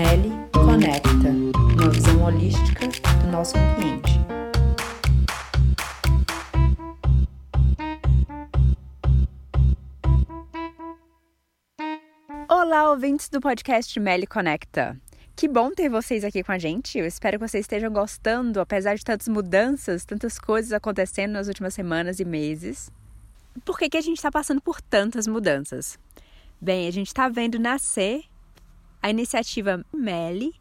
Meli Conecta, uma visão holística do nosso ambiente. Olá, ouvintes do podcast Meli Conecta. Que bom ter vocês aqui com a gente. Eu espero que vocês estejam gostando, apesar de tantas mudanças, tantas coisas acontecendo nas últimas semanas e meses. Por que, que a gente está passando por tantas mudanças? Bem, a gente está vendo nascer a iniciativa MELI,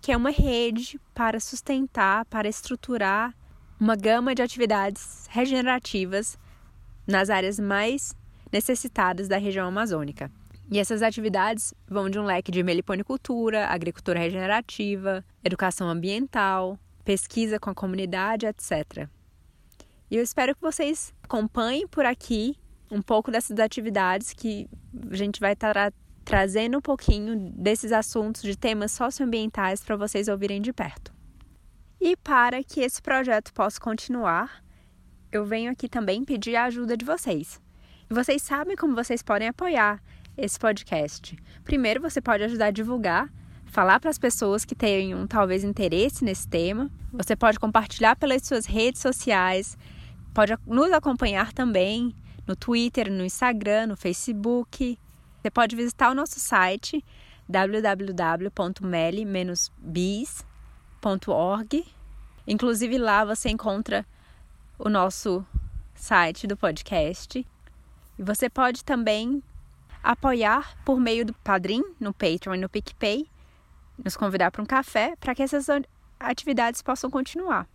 que é uma rede para sustentar, para estruturar uma gama de atividades regenerativas nas áreas mais necessitadas da região amazônica. E essas atividades vão de um leque de meliponicultura, agricultura regenerativa, educação ambiental, pesquisa com a comunidade, etc. E eu espero que vocês acompanhem por aqui um pouco dessas atividades que a gente vai estar trazendo um pouquinho desses assuntos de temas socioambientais para vocês ouvirem de perto. E para que esse projeto possa continuar, eu venho aqui também pedir a ajuda de vocês. E vocês sabem como vocês podem apoiar esse podcast. Primeiro, você pode ajudar a divulgar, falar para as pessoas que tenham talvez interesse nesse tema. Você pode compartilhar pelas suas redes sociais, pode nos acompanhar também no Twitter, no Instagram, no Facebook. Você pode visitar o nosso site www.meli-bis.org. Inclusive lá você encontra o nosso site do podcast. E você pode também apoiar por meio do Padrim, no Patreon e no PicPay, nos convidar para um café para que essas atividades possam continuar.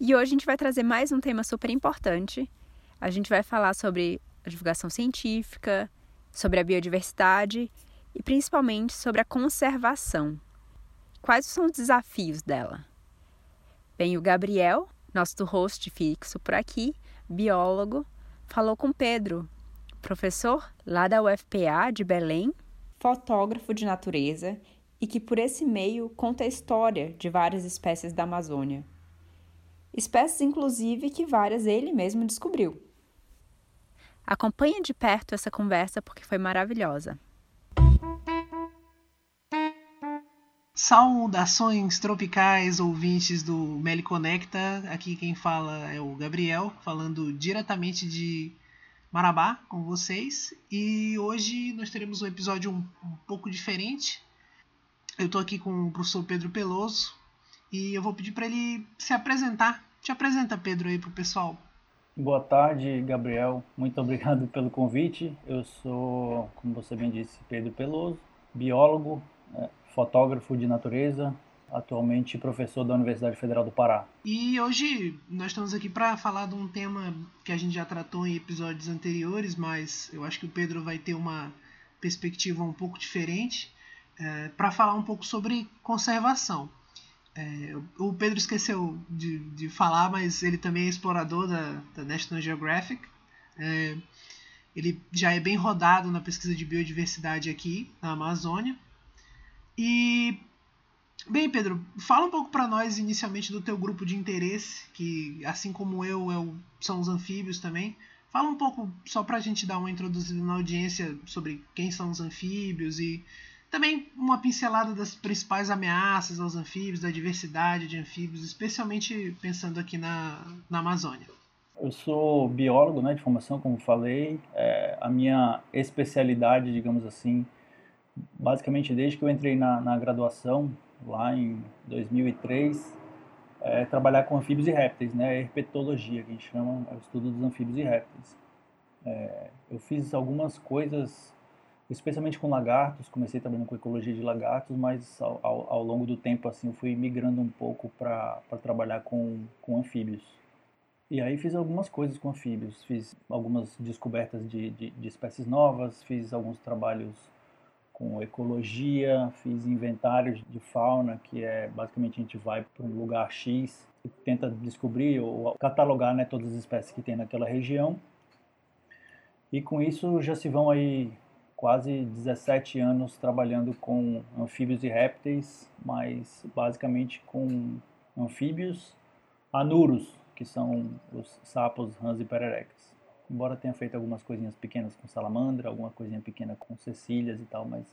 E hoje a gente vai trazer mais um tema super importante. A gente vai falar sobre divulgação científica, sobre a biodiversidade e principalmente sobre a conservação. Quais são os desafios dela? Bem, o Gabriel, nosso host fixo por aqui, biólogo, falou com Pedro, professor lá da UFPA de Belém, fotógrafo de natureza e que por esse meio conta a história de várias espécies da Amazônia. Espécies, inclusive, que várias ele mesmo descobriu. Acompanhe de perto essa conversa porque foi maravilhosa. Saudações tropicais, ouvintes do Meli Conecta. Aqui quem fala é o Gabriel, falando diretamente de Marabá com vocês. E hoje nós teremos um episódio um, um pouco diferente. Eu estou aqui com o professor Pedro Peloso e eu vou pedir para ele se apresentar. Te apresenta, Pedro, aí para o pessoal. Boa tarde, Gabriel. Muito obrigado pelo convite. Eu sou, como você bem disse, Pedro Peloso, biólogo, é, fotógrafo de natureza, atualmente professor da Universidade Federal do Pará. E hoje nós estamos aqui para falar de um tema que a gente já tratou em episódios anteriores, mas eu acho que o Pedro vai ter uma perspectiva um pouco diferente é, para falar um pouco sobre conservação. É, o Pedro esqueceu de, de falar, mas ele também é explorador da, da National Geographic. É, ele já é bem rodado na pesquisa de biodiversidade aqui na Amazônia. E Bem, Pedro, fala um pouco para nós inicialmente do teu grupo de interesse, que assim como eu, eu são os anfíbios também. Fala um pouco só para a gente dar uma introduzida na audiência sobre quem são os anfíbios e também uma pincelada das principais ameaças aos anfíbios, da diversidade de anfíbios, especialmente pensando aqui na, na Amazônia. Eu sou biólogo né, de formação, como falei. É, a minha especialidade, digamos assim, basicamente desde que eu entrei na, na graduação, lá em 2003, é, trabalhar com anfíbios e répteis, né? herpetologia, que a gente chama, é o estudo dos anfíbios e répteis. É, eu fiz algumas coisas, especialmente com lagartos, comecei trabalhando com ecologia de lagartos, mas ao, ao, ao longo do tempo assim, fui migrando um pouco para trabalhar com, com anfíbios. E aí fiz algumas coisas com anfíbios, fiz algumas descobertas de, de, de espécies novas, fiz alguns trabalhos com ecologia, fiz inventários de fauna, que é basicamente a gente vai para um lugar X e tenta descobrir ou catalogar né, todas as espécies que tem naquela região. E com isso já se vão aí quase 17 anos trabalhando com anfíbios e répteis, mas basicamente com anfíbios anuros, que são os sapos, rãs e pererecas embora tenha feito algumas coisinhas pequenas com salamandra, alguma coisinha pequena com cecílias e tal, mas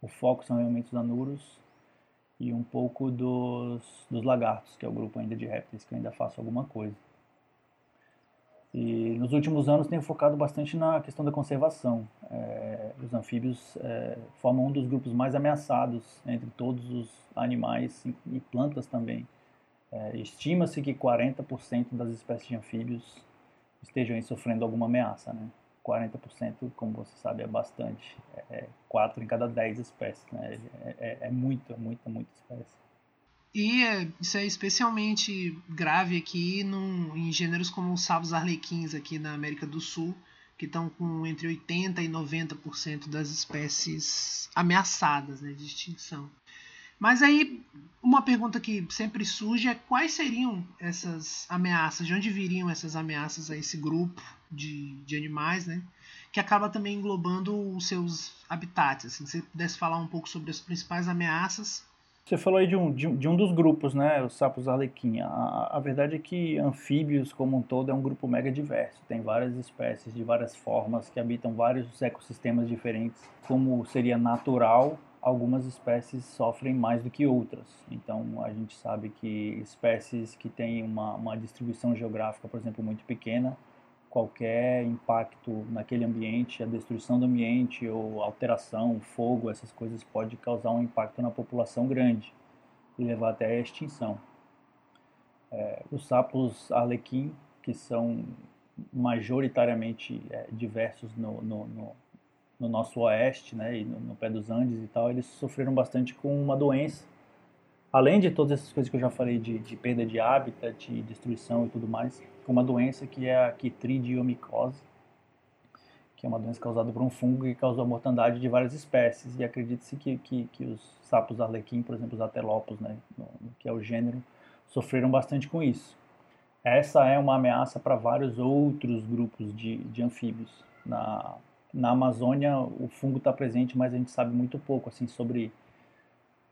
o foco são realmente os anuros. e um pouco dos, dos lagartos, que é o grupo ainda de répteis que eu ainda faço alguma coisa. E nos últimos anos tenho focado bastante na questão da conservação. É, os anfíbios é, formam um dos grupos mais ameaçados entre todos os animais e plantas também. É, Estima-se que 40% das espécies de anfíbios estejam sofrendo alguma ameaça. Né? 40%, como você sabe, é bastante. É 4 é em cada 10 espécies. Né? É, é, é muita, muita, muita espécie. E é, isso é especialmente grave aqui num, em gêneros como os sapos arlequins aqui na América do Sul, que estão com entre 80% e 90% das espécies ameaçadas né, de extinção. Mas aí, uma pergunta que sempre surge é quais seriam essas ameaças, de onde viriam essas ameaças a esse grupo de, de animais, né? Que acaba também englobando os seus habitats. Assim, se você pudesse falar um pouco sobre as principais ameaças. Você falou aí de um, de de um dos grupos, né? Os sapos arlequim. A, a verdade é que anfíbios, como um todo, é um grupo mega diverso. Tem várias espécies de várias formas que habitam vários ecossistemas diferentes, como seria natural algumas espécies sofrem mais do que outras. Então, a gente sabe que espécies que têm uma, uma distribuição geográfica, por exemplo, muito pequena, qualquer impacto naquele ambiente, a destruição do ambiente ou alteração, fogo, essas coisas pode causar um impacto na população grande e levar até a extinção. É, os sapos arlequim, que são majoritariamente é, diversos no, no, no no nosso oeste, né, e no, no, pé dos Andes e tal, eles sofreram bastante com uma doença. Além de todas essas coisas que eu já falei de, de perda de hábitat, de destruição e tudo mais, uma doença que é a quitridiomicose, que é uma doença causada por um fungo que causou a mortandade de várias espécies. E acredita-se que, que, que, os sapos arlequim, por exemplo, os atelopos, né, que é o gênero, sofreram bastante com isso. Essa é uma ameaça para vários outros grupos de, de anfíbios. Na, na Amazônia o fungo está presente, mas a gente sabe muito pouco assim sobre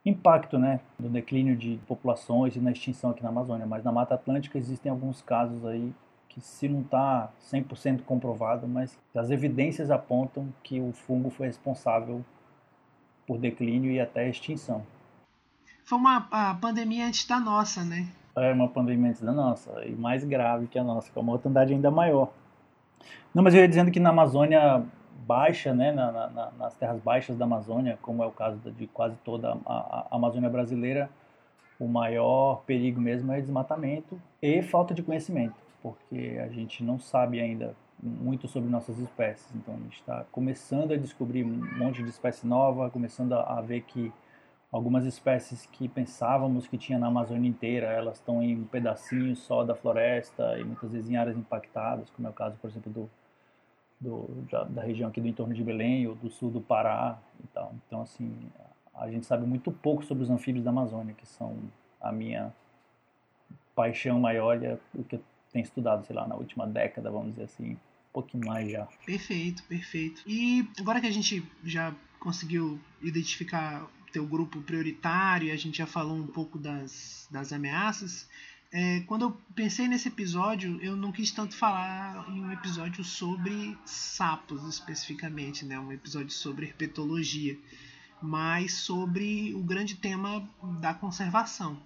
impacto, né, do declínio de populações e na extinção aqui na Amazônia. Mas na Mata Atlântica existem alguns casos aí que se não está 100% comprovado, mas as evidências apontam que o fungo foi responsável por declínio e até extinção. Foi uma a pandemia antes da nossa, né? É uma pandemia antes da nossa e mais grave que a nossa, com uma mortandade ainda maior. Não, mas eu ia dizendo que na Amazônia baixa, né, na, na, nas terras baixas da Amazônia, como é o caso de quase toda a, a Amazônia brasileira, o maior perigo mesmo é desmatamento e falta de conhecimento, porque a gente não sabe ainda muito sobre nossas espécies. Então a gente está começando a descobrir um monte de espécie nova, começando a, a ver que algumas espécies que pensávamos que tinha na Amazônia inteira, elas estão em um pedacinho só da floresta e muitas vezes em áreas impactadas, como é o caso, por exemplo, do do, da, da, região aqui do entorno de Belém ou do sul do Pará e tal. Então, assim, a gente sabe muito pouco sobre os anfíbios da Amazônia, que são a minha paixão maior e é o que eu tenho estudado, sei lá, na última década, vamos dizer assim, um pouquinho mais já. Perfeito, perfeito. E agora que a gente já conseguiu identificar teu grupo prioritário, a gente já falou um pouco das, das ameaças, é, quando eu pensei nesse episódio, eu não quis tanto falar em um episódio sobre sapos especificamente, né? um episódio sobre herpetologia, mas sobre o grande tema da conservação.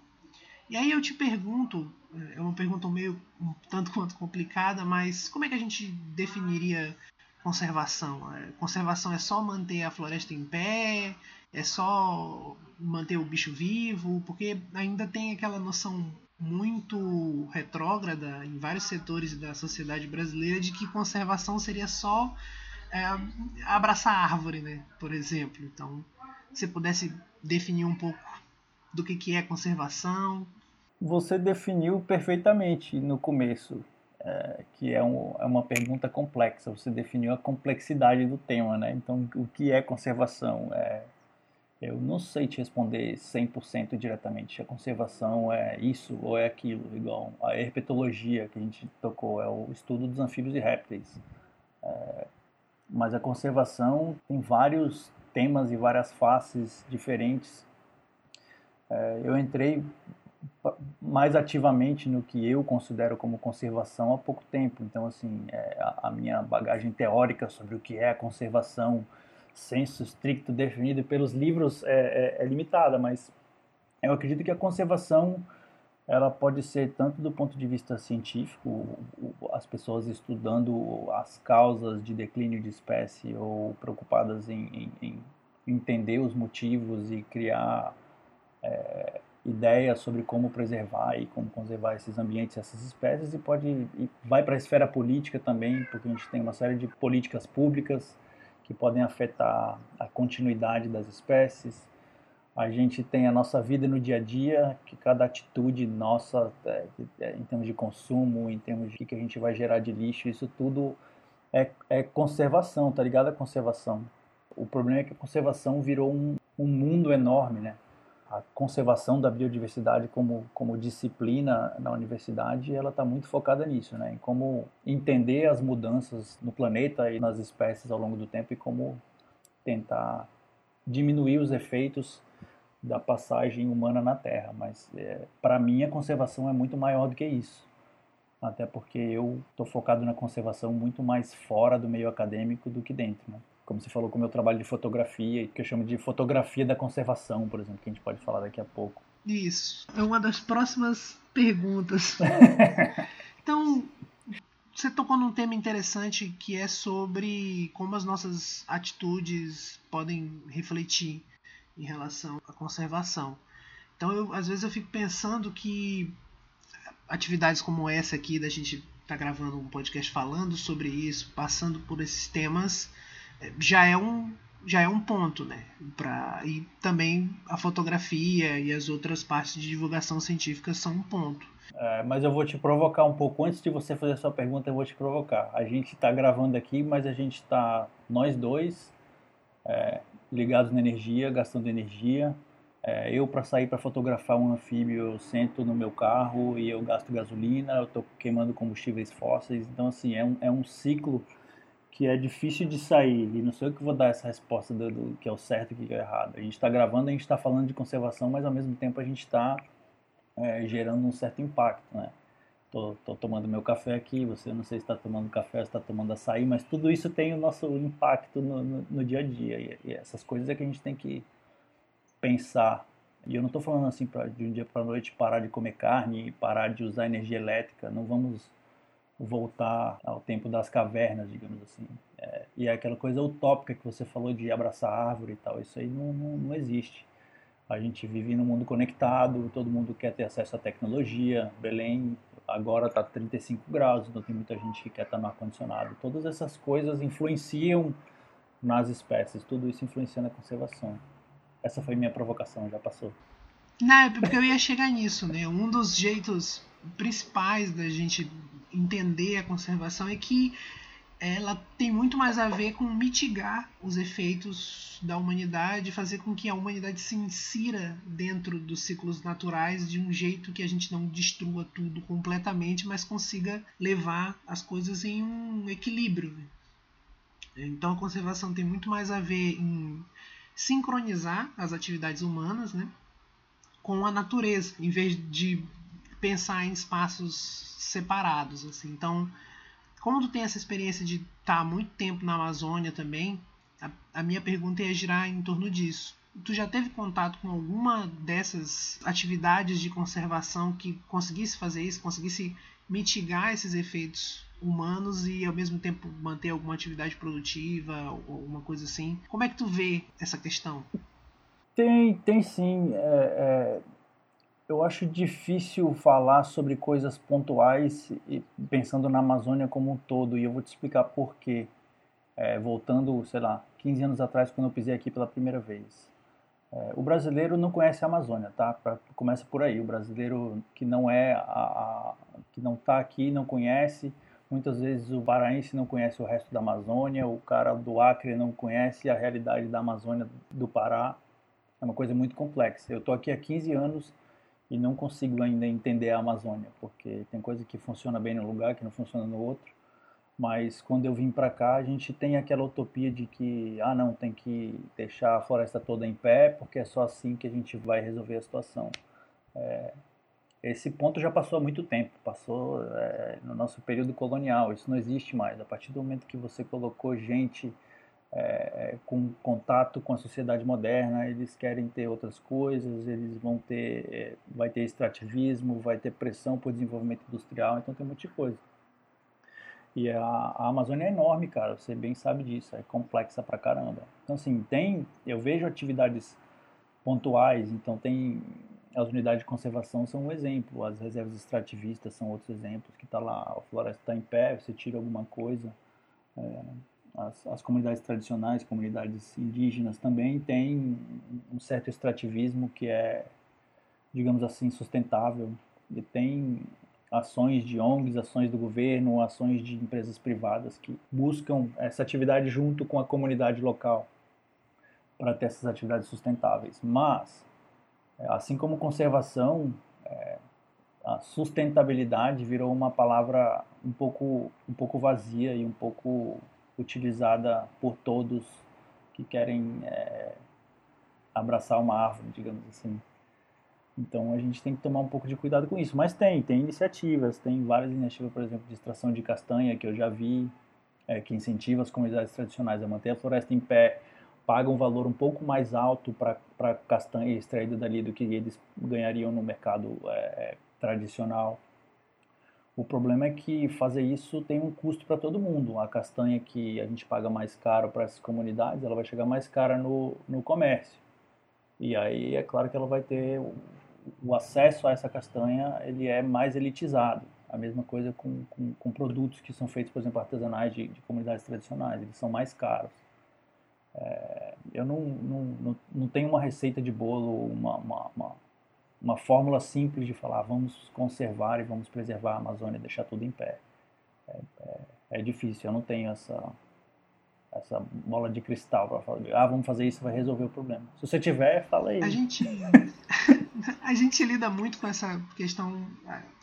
E aí eu te pergunto, é uma pergunta meio um tanto quanto complicada, mas como é que a gente definiria conservação? É, conservação é só manter a floresta em pé? É só manter o bicho vivo? Porque ainda tem aquela noção muito retrógrada em vários setores da sociedade brasileira de que conservação seria só é, abraçar árvore, né? Por exemplo. Então, se pudesse definir um pouco do que, que é conservação. Você definiu perfeitamente no começo, é, que é, um, é uma pergunta complexa. Você definiu a complexidade do tema, né? Então, o que é conservação? É eu não sei te responder 100% diretamente. A conservação é isso ou é aquilo, igual a herpetologia que a gente tocou, é o estudo dos anfíbios e répteis. É, mas a conservação tem vários temas e várias faces diferentes. É, eu entrei mais ativamente no que eu considero como conservação há pouco tempo. Então, assim, é, a, a minha bagagem teórica sobre o que é a conservação, senso estricto definido pelos livros é, é, é limitada, mas Eu acredito que a conservação ela pode ser tanto do ponto de vista científico, as pessoas estudando as causas de declínio de espécie ou preocupadas em, em, em entender os motivos e criar é, ideias sobre como preservar e como conservar esses ambientes, essas espécies, e pode e vai para a esfera política também, porque a gente tem uma série de políticas públicas que podem afetar a continuidade das espécies. A gente tem a nossa vida no dia a dia, que cada atitude nossa, é, é, em termos de consumo, em termos de que a gente vai gerar de lixo, isso tudo é, é conservação, tá ligado? A conservação. O problema é que a conservação virou um, um mundo enorme, né? A conservação da biodiversidade como, como disciplina na universidade, ela está muito focada nisso, né? em como entender as mudanças no planeta e nas espécies ao longo do tempo e como tentar diminuir os efeitos da passagem humana na Terra. Mas é, para mim a conservação é muito maior do que isso. Até porque eu estou focado na conservação muito mais fora do meio acadêmico do que dentro. Né? Como você falou, com o meu trabalho de fotografia, que eu chamo de fotografia da conservação, por exemplo, que a gente pode falar daqui a pouco. Isso. É uma das próximas perguntas. então, você tocou num tema interessante que é sobre como as nossas atitudes podem refletir em relação à conservação. Então, eu, às vezes eu fico pensando que atividades como essa aqui, da gente estar tá gravando um podcast falando sobre isso, passando por esses temas, já é um já é um ponto, né? Pra, e também a fotografia e as outras partes de divulgação científica são um ponto. É, mas eu vou te provocar um pouco. Antes de você fazer a sua pergunta, eu vou te provocar. A gente está gravando aqui, mas a gente está, nós dois, é, ligados na energia, gastando energia. É, eu, para sair para fotografar um anfíbio, eu sento no meu carro e eu gasto gasolina, eu estou queimando combustíveis fósseis. Então, assim, é um, é um ciclo que é difícil de sair, e não sei o que vou dar essa resposta do, do que é o certo e o que é o errado. A gente está gravando, a gente está falando de conservação, mas ao mesmo tempo a gente está é, gerando um certo impacto, né? Tô, tô, tomando meu café aqui, você não sei se está tomando café, está tomando açaí, mas tudo isso tem o nosso impacto no, no, no dia a dia, e, e, essas coisas é que a gente tem que pensar. E eu não estou falando assim para de um dia para noite parar de comer carne, parar de usar energia elétrica, não vamos voltar ao tempo das cavernas, digamos assim. É, e é aquela coisa utópica que você falou de abraçar árvore e tal, isso aí não, não, não existe. A gente vive num mundo conectado, todo mundo quer ter acesso à tecnologia. Belém agora está 35 graus, então tem muita gente que quer estar no ar-condicionado. Todas essas coisas influenciam nas espécies, tudo isso influencia na conservação. Essa foi minha provocação, já passou. Não, é porque eu ia chegar nisso, né? Um dos jeitos principais da gente entender a conservação é que ela tem muito mais a ver com mitigar os efeitos da humanidade, fazer com que a humanidade se insira dentro dos ciclos naturais de um jeito que a gente não destrua tudo completamente, mas consiga levar as coisas em um equilíbrio. Então a conservação tem muito mais a ver em sincronizar as atividades humanas né, com a natureza, em vez de pensar em espaços separados, assim. Então, como tu tem essa experiência de estar tá muito tempo na Amazônia também, a, a minha pergunta ia girar em torno disso. Tu já teve contato com alguma dessas atividades de conservação que conseguisse fazer isso, conseguisse mitigar esses efeitos humanos e ao mesmo tempo manter alguma atividade produtiva ou alguma coisa assim? Como é que tu vê essa questão? Tem, tem sim. É, é eu acho difícil falar sobre coisas pontuais pensando na Amazônia como um todo, e eu vou te explicar por quê. É, voltando, sei lá, 15 anos atrás, quando eu pisei aqui pela primeira vez. É, o brasileiro não conhece a Amazônia, tá? Pra, começa por aí. O brasileiro que não é a, a que não está aqui não conhece. Muitas vezes o paraense não conhece o resto da Amazônia, o cara do Acre não conhece a realidade da Amazônia do Pará. É uma coisa muito complexa. Eu estou aqui há 15 anos e não consigo ainda entender a Amazônia, porque tem coisa que funciona bem no lugar, que não funciona no outro. Mas quando eu vim para cá, a gente tem aquela utopia de que, ah, não, tem que deixar a floresta toda em pé, porque é só assim que a gente vai resolver a situação. É, esse ponto já passou há muito tempo, passou é, no nosso período colonial, isso não existe mais. A partir do momento que você colocou gente é, com contato com a sociedade moderna, eles querem ter outras coisas, eles vão ter, é, vai ter extrativismo, vai ter pressão por desenvolvimento industrial, então tem um monte de coisa. E a, a Amazônia é enorme, cara, você bem sabe disso, é complexa pra caramba. Então, assim, tem, eu vejo atividades pontuais, então tem as unidades de conservação são um exemplo, as reservas extrativistas são outros exemplos, que está lá, a floresta está em pé, você tira alguma coisa, é, as, as, comunidades tradicionais, comunidades indígenas também têm um certo extrativismo que é, digamos assim, sustentável, e tem ações de ONGs, ações do governo, ações de empresas privadas que buscam essa atividade junto com a comunidade local para ter essas atividades sustentáveis. Mas, é, assim como conservação, é, a sustentabilidade virou uma palavra um pouco, um pouco vazia e um pouco utilizada por todos que querem é, abraçar uma árvore, digamos assim. Então a gente tem que tomar um pouco de cuidado com isso. Mas tem, tem iniciativas, tem várias iniciativas, por exemplo, de extração de castanha que eu já vi, é, que incentiva as comunidades tradicionais a manter a floresta em pé, paga um valor um pouco mais alto para castanha extraída dali do que eles ganhariam no mercado é, tradicional. O problema é que fazer isso tem um custo para todo mundo. A castanha que a gente paga mais caro para essas comunidades, ela vai chegar mais cara no, no comércio. E aí é claro que ela vai ter o acesso a essa castanha ele é mais elitizado. A mesma coisa com, com, com produtos que são feitos, por exemplo, artesanais de, de comunidades tradicionais, eles são mais caros. É, eu não, não, não, não, tenho uma receita de bolo, uma, uma, uma, uma, fórmula simples de falar vamos conservar e vamos preservar a Amazônia e deixar tudo em pé. É, é, é difícil, eu não tenho essa, essa bola de cristal para falar, ah, vamos fazer isso, vai resolver o problema. Se você tiver, fala aí. A gente, a gente lida muito com essa questão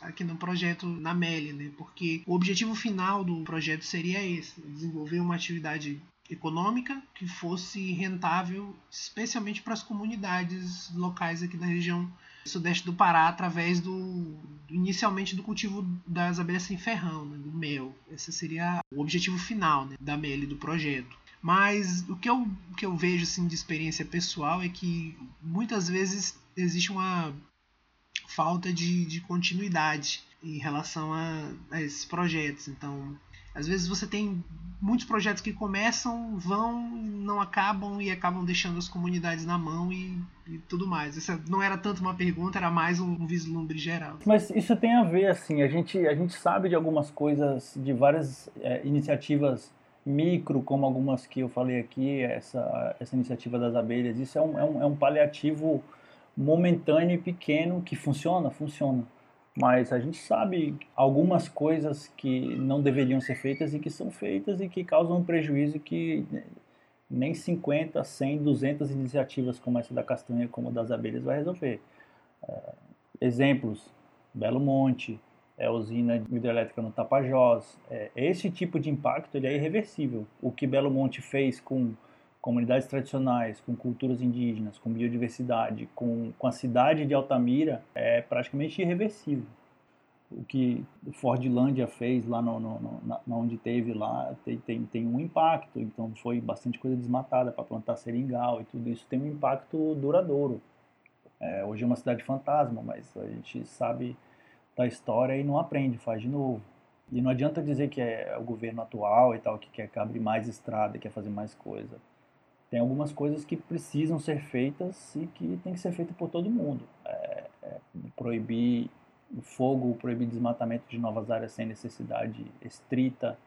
aqui no projeto na Meli, né? Porque o objetivo final do projeto seria esse, desenvolver uma atividade econômica que fosse rentável, especialmente para as comunidades locais aqui da região sudeste do Pará através do inicialmente do cultivo das abelhas sem ferrão, né, do mel. Esse seria o objetivo final né, da MEL do projeto. Mas o que eu, que eu vejo assim, de experiência pessoal é que muitas vezes existe uma falta de, de continuidade em relação a, a esses projetos. Então, às vezes você tem muitos projetos que começam, vão, não acabam e acabam deixando as comunidades na mão e, e tudo mais. Essa não era tanto uma pergunta, era mais um, um, vislumbre geral. Mas isso tem a ver, assim, a gente, a gente sabe de algumas coisas, de várias é, iniciativas micro, como algumas que eu falei aqui, essa, essa iniciativa das abelhas, isso é um, é um, é um paliativo momentâneo e pequeno que funciona, funciona mas a gente sabe algumas coisas que não deveriam ser feitas e que são feitas e que causam um prejuízo que nem 50, 100, 200 iniciativas como essa da castanha, como das abelhas, vai resolver. É, exemplos, Belo Monte, é a usina hidrelétrica no Tapajós. É, esse tipo de impacto ele é irreversível. O que Belo Monte fez com comunidades tradicionais, com culturas indígenas, com biodiversidade, com, com a cidade de Altamira, é praticamente irreversível. O que o Fordlândia fez lá no, no, no na, onde teve lá tem, tem, tem um impacto, então foi bastante coisa desmatada para plantar seringal e tudo isso tem um impacto duradouro. É, hoje é uma cidade fantasma, mas a gente sabe da história e não aprende, faz de novo. E não adianta dizer que é o governo atual e tal que quer abrir mais estrada, quer fazer mais coisa tem algumas coisas que precisam ser feitas e que tem que ser feita por todo mundo. É, é, proibir o fogo, proibir desmatamento de novas áreas sem necessidade estrita,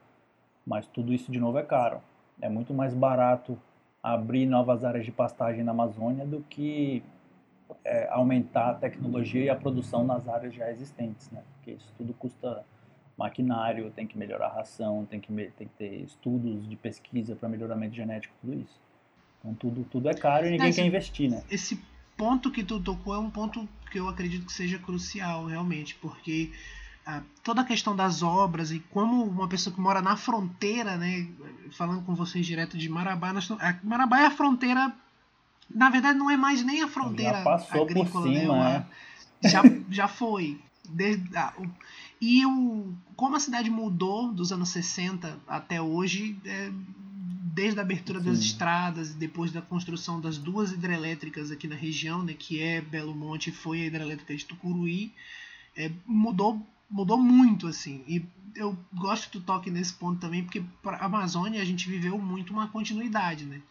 mas tudo isso de novo é caro. É muito mais barato abrir novas áreas de pastagem na Amazônia do que é, aumentar a tecnologia e a produção nas áreas já existentes, né? Porque isso tudo custa maquinário, tem que melhorar a ração, tem que, tem que ter estudos de pesquisa para melhoramento genético, tudo isso. Então tudo, tudo é caro e ninguém quer investir, né? Esse ponto que tu tocou é um ponto que eu acredito que seja crucial, realmente, porque ah, toda a questão das obras e como uma pessoa que mora na fronteira, né, falando com vocês direto de Marabá, nós, a, Marabá é a fronteira, na verdade não é mais nem a fronteira já passou agrícola, por cima, né? É. Já, já foi. Desde, ah, o, e o, como a cidade mudou dos anos 60 até hoje, é, desde a abertura das estradas, depois da construção das duas hidrelétricas aqui na região, né, que é Belo Monte e foi a hidrelétrica de Tucuruí, é, mudou mudou muito assim. E eu gosto do toque nesse ponto também, porque para a Amazônia a gente viveu muito uma continuidade, né?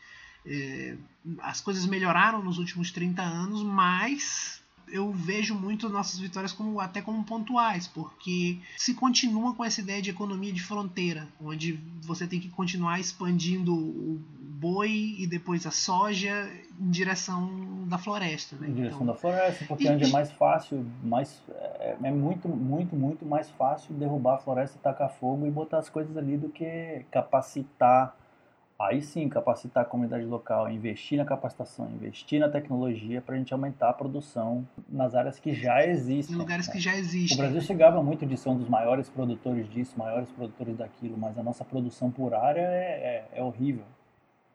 É, as coisas melhoraram nos últimos 30 anos, mas eu vejo muito nossas vitórias como até como pontuais, porque se continua com essa ideia de economia de fronteira, onde você tem que continuar expandindo o boi e depois a soja em direção da floresta. Né? Em direção então, da floresta, porque e, onde é mais fácil, mais, é, é, muito, muito, muito mais fácil derrubar a floresta, tacar fogo e botar as coisas ali do que capacitar Aí sim, capacitar a comunidade local, investir na capacitação, investir na tecnologia para a gente aumentar a produção nas áreas que já existem. Em lugares né? que já existem. O Brasil chegava muito de ser um dos maiores produtores disso, maiores produtores daquilo, mas a nossa produção por área é, é, é horrível.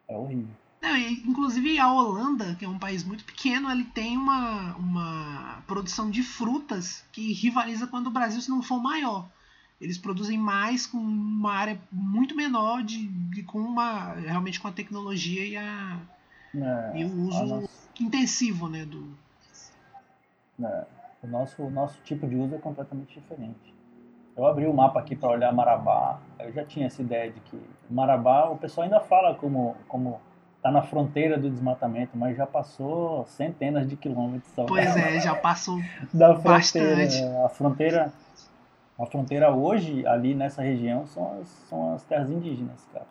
É horrível. Não, inclusive a Holanda, que é um país muito pequeno, ele tem uma, uma produção de frutas que rivaliza com a do Brasil, se não for maior eles produzem mais com uma área muito menor de, de com uma realmente com a tecnologia e a é, e o uso nossa... intensivo né do é, o nosso o nosso tipo de uso é completamente diferente eu abri o mapa aqui para olhar Marabá eu já tinha essa ideia de que Marabá o pessoal ainda fala como como está na fronteira do desmatamento, mas já passou centenas de quilômetros. Pois é, já passou da fronteira. Bastante. A fronteira a fronteira hoje, ali nessa região, são as, são as terras indígenas, cara.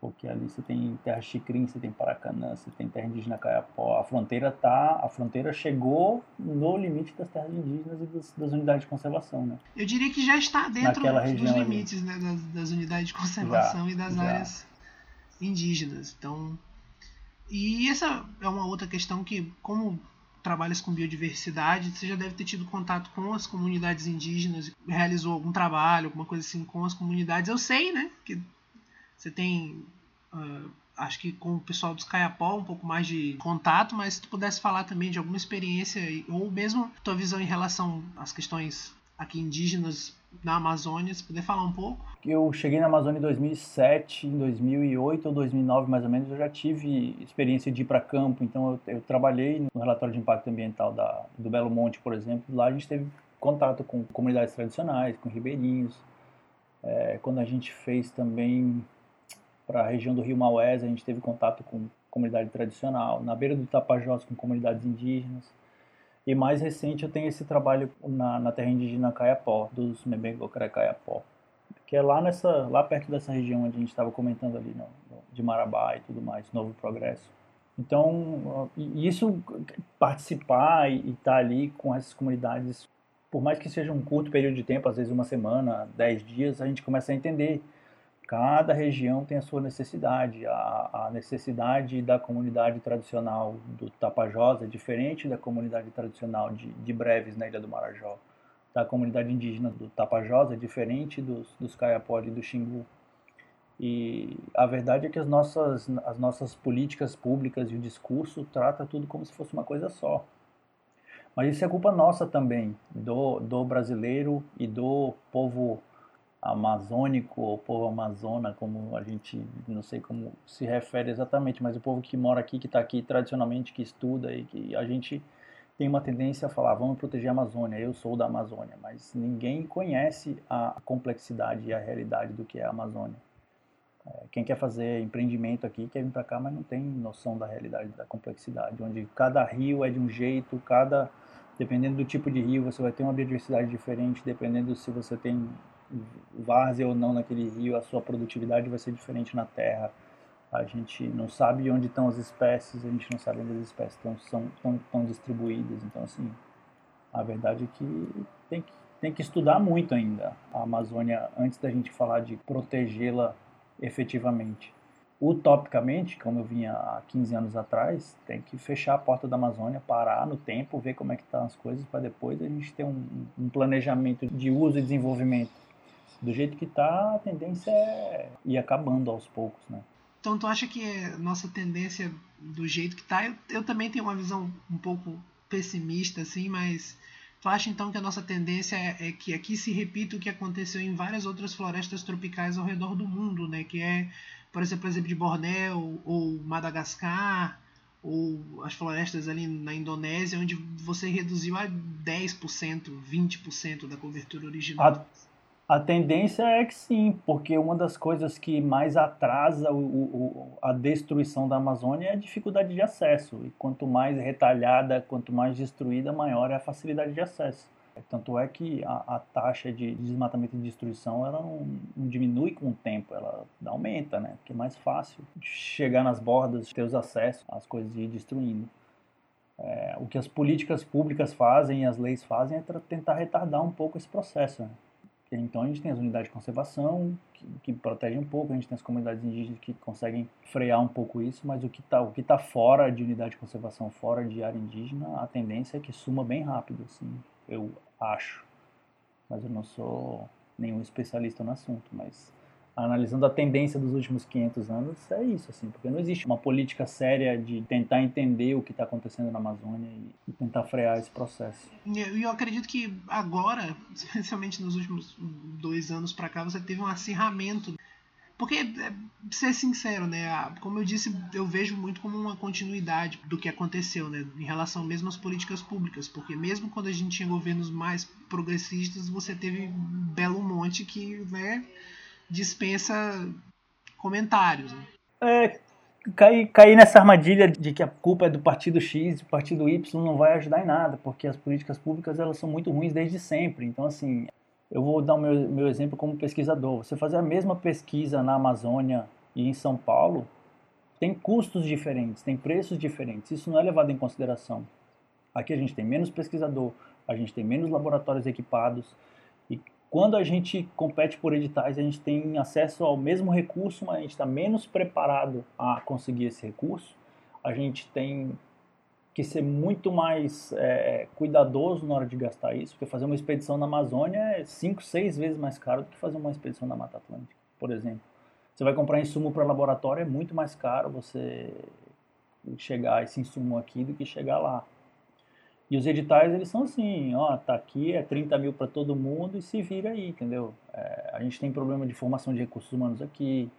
Porque ali você tem terra Xicrim, você tem Paracanã, você tem terra indígena Caiapó. A fronteira tá, a fronteira chegou no limite das terras indígenas e das, das unidades de conservação, né? Eu diria que já está dentro dos limites né, das, das, unidades de conservação já, e das já. áreas indígenas. Então, e essa é uma outra questão que, como trabalhas com biodiversidade, você já deve ter tido contato com as comunidades indígenas, realizou algum trabalho, alguma coisa assim com as comunidades. Eu sei, né, que você tem, uh, acho que com o pessoal dos Caiapó um pouco mais de contato, mas se tu pudesse falar também de alguma experiência ou mesmo tua visão em relação às questões aqui indígenas na Amazônia, se puder falar um pouco. Eu cheguei na Amazônia em 2007, em 2008 ou 2009 mais ou menos, eu já tive experiência de ir para campo, então eu, eu, trabalhei no relatório de impacto ambiental da, do Belo Monte, por exemplo, lá a gente teve contato com comunidades tradicionais, com ribeirinhos, é, quando a gente fez também para a região do Rio Maués, a gente teve contato com comunidade tradicional, na beira do Tapajós com comunidades indígenas, e mais recente eu tenho esse trabalho na, na terra indígena Caiapó, dos Mebengocré Caiapó, que é lá nessa, lá perto dessa região onde a gente estava comentando ali, no, de Marabá e tudo mais, Novo Progresso. Então, isso, participar e estar tá ali com essas comunidades, por mais que seja um curto período de tempo, às vezes uma semana, dez dias, a gente começa a entender Cada região tem a sua necessidade. A, a, necessidade da comunidade tradicional do Tapajós é diferente da comunidade tradicional de, de Breves, na Ilha do Marajó. Da comunidade indígena do Tapajós é diferente dos, dos Caiapó e do Xingu. E a verdade é que as nossas, as nossas políticas públicas e o discurso trata tudo como se fosse uma coisa só. Mas isso é culpa nossa também, do, do brasileiro e do povo amazônico ou povo amazona, como a gente não sei como se refere exatamente, mas o povo que mora aqui, que está aqui tradicionalmente, que estuda e que a gente tem uma tendência a falar, vamos proteger a Amazônia, eu sou da Amazônia, mas ninguém conhece a complexidade e a realidade do que é a Amazônia. É, quem quer fazer empreendimento aqui quer vir para cá, mas não tem noção da realidade, da complexidade, onde cada rio é de um jeito, cada dependendo do tipo de rio, você vai ter uma biodiversidade diferente, dependendo se você tem várzea ou não naquele rio, a sua produtividade vai ser diferente na terra. A gente não sabe onde estão as espécies, a gente não sabe onde as espécies estão, são, estão, estão distribuídas. Então, assim, a verdade é que tem que, tem que estudar muito ainda a Amazônia antes da gente falar de protegê-la efetivamente. Utopicamente, como eu vinha há 15 anos atrás, tem que fechar a porta da Amazônia, parar no tempo, ver como é que estão tá as coisas, para depois a gente ter um, um planejamento de uso e desenvolvimento do jeito que tá, a tendência é ir acabando aos poucos, né? Então tu acha que nossa tendência do jeito que tá, eu, eu também tenho uma visão um pouco pessimista assim, mas tu acha então que a nossa tendência é, é, que aqui se repita o que aconteceu em várias outras florestas tropicais ao redor do mundo, né? Que é por exemplo, por exemplo de Bornéu ou Madagascar ou as florestas ali na Indonésia, onde você reduziu a 10%, 20% da cobertura original. A, tendência é que sim, porque uma das coisas que mais atrasa o, o, a destruição da Amazônia é a dificuldade de acesso. E quanto mais retalhada, quanto mais destruída, maior é a facilidade de acesso. Tanto é que a, a taxa de desmatamento e destruição ela não, não, diminui com o tempo, ela aumenta, né? Porque é mais fácil chegar nas bordas, ter os acessos às coisas ir destruindo. É, o que as políticas públicas fazem e as leis fazem é tentar retardar um pouco esse processo. Né? Então a gente tem as unidades de conservação que, que, protegem um pouco, a gente tem as comunidades indígenas que conseguem frear um pouco isso, mas o que está tá fora de unidade de conservação, fora de área indígena, a tendência é que suma bem rápido. Assim eu acho. Mas eu não sou nenhum especialista no assunto, mas analisando a tendência dos últimos 500 anos, é isso, assim, porque não existe uma política séria de tentar entender o que está acontecendo na Amazônia e, tentar frear esse processo. E eu, acredito que agora, especialmente nos últimos dois anos para cá, você teve um acirramento porque, é, ser sincero, né? Como eu disse, eu vejo muito como uma continuidade do que aconteceu, né? Em relação mesmo às políticas públicas. Porque mesmo quando a gente tinha governos mais progressistas, você teve um belo monte que, né? Dispensa comentários. Né? É, cair, cair nessa armadilha de que a culpa é do partido X do partido Y não vai ajudar em nada, porque as políticas públicas elas são muito ruins desde sempre. Então, assim, eu vou dar o meu, meu exemplo como pesquisador. Você fazer a mesma pesquisa na Amazônia e em São Paulo tem custos diferentes, tem preços diferentes. Isso não é levado em consideração. Aqui a gente tem menos pesquisador, a gente tem menos laboratórios equipados quando a gente compete por editais, a gente tem acesso ao mesmo recurso, mas a gente está menos preparado a conseguir esse recurso. A gente tem que ser muito mais é, cuidadoso na hora de gastar isso, porque fazer uma expedição na Amazônia é 5, 6 vezes mais caro do que fazer uma expedição na Mata Atlântica, por exemplo. Você vai comprar insumo para laboratório, é muito mais caro você chegar esse insumo aqui do que chegar lá. E os editais, eles são assim, ó, tá aqui, é 30 mil para todo mundo e se vira aí, entendeu? É, a gente tem problema de formação de recursos humanos aqui,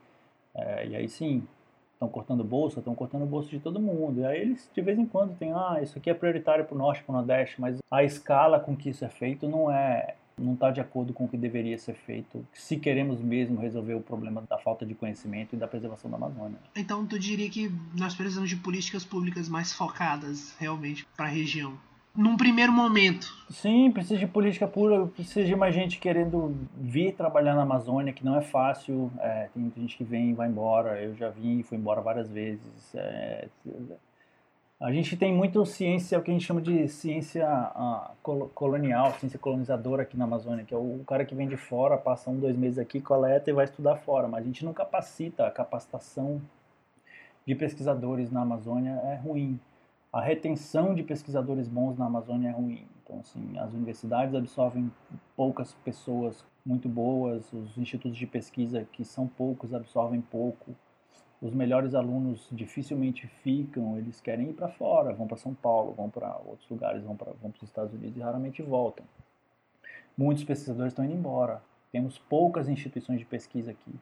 é, e aí sim, estão cortando bolsa, estão cortando bolsa de todo mundo. E aí eles de vez em quando tem, ah, isso aqui é prioritário para o norte, para o nordeste, mas a escala com que isso é feito não é não está de acordo com o que deveria ser feito se queremos mesmo resolver o problema da falta de conhecimento e da preservação da Amazônia. Então tu diria que nós precisamos de políticas públicas mais focadas realmente para a região? Num primeiro momento. Sim, precisa de política pura, precisa de mais gente querendo vir trabalhar na Amazônia, que não é fácil. É, tem muita gente que vem e vai embora. Eu já vim e fui embora várias vezes. É, a gente tem muito ciência, o que a gente chama de ciência ah, colonial, ciência colonizadora aqui na Amazônia, que é o cara que vem de fora, passa um, dois meses aqui, coleta e vai estudar fora. Mas a gente não capacita, a capacitação de pesquisadores na Amazônia é ruim a retenção de pesquisadores bons na Amazônia é ruim. Então, assim, as universidades absorvem poucas pessoas muito boas, os institutos de pesquisa que são poucos absorvem pouco. Os melhores alunos dificilmente ficam, eles querem ir para fora, vão para São Paulo, vão para outros lugares, vão para vão os Estados Unidos e raramente voltam. Muitos pesquisadores estão indo embora. Temos poucas instituições de pesquisa aqui.